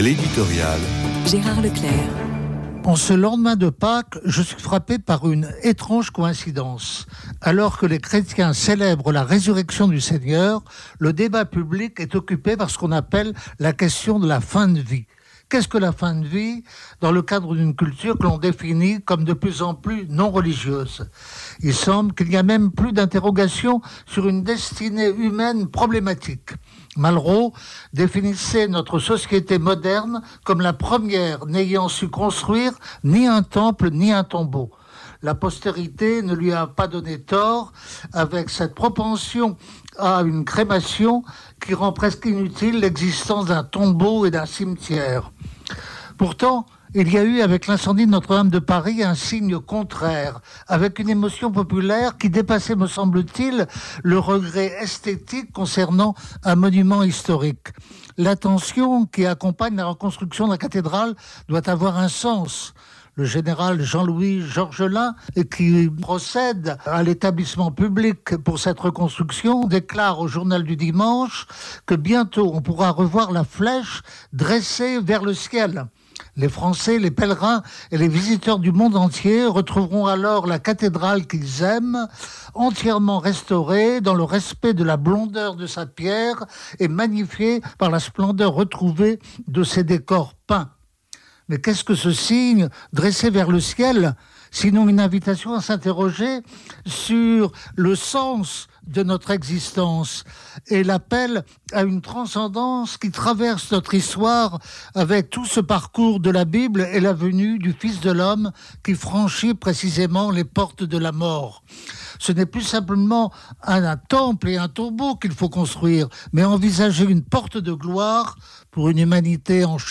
L'éditorial. Gérard Leclerc. En ce lendemain de Pâques, je suis frappé par une étrange coïncidence. Alors que les chrétiens célèbrent la résurrection du Seigneur, le débat public est occupé par ce qu'on appelle la question de la fin de vie. Qu'est-ce que la fin de vie? Dans le cadre d'une culture que l'on définit comme de plus en plus non religieuse Il semble qu'il n'y a même plus d'interrogation sur une destinée humaine problématique. Malraux définissait notre société moderne comme la première n'ayant su construire ni un temple ni un tombeau. La postérité ne lui a pas donné tort avec cette propension à une crémation qui rend presque inutile l'existence d'un tombeau et d'un cimetière. Pourtant, il y a eu avec l'incendie de Notre-Dame de Paris un signe contraire, avec une émotion populaire qui dépassait, me semble-t-il, le regret esthétique concernant un monument historique. L'attention qui accompagne la reconstruction de la cathédrale doit avoir un sens le général Jean-Louis Georgelin, qui procède à l'établissement public pour cette reconstruction, déclare au journal du dimanche que bientôt on pourra revoir la flèche dressée vers le ciel. Les Français, les pèlerins et les visiteurs du monde entier retrouveront alors la cathédrale qu'ils aiment, entièrement restaurée dans le respect de la blondeur de sa pierre et magnifiée par la splendeur retrouvée de ses décors peints. Mais qu'est-ce que ce signe dressé vers le ciel sinon une invitation à s'interroger sur le sens de notre existence et l'appel à une transcendance qui traverse notre histoire avec tout ce parcours de la Bible et la venue du Fils de l'homme qui franchit précisément les portes de la mort. Ce n'est plus simplement un, temple et un tombeau qu'il faut construire, mais envisager une porte de gloire pour une humanité en chemin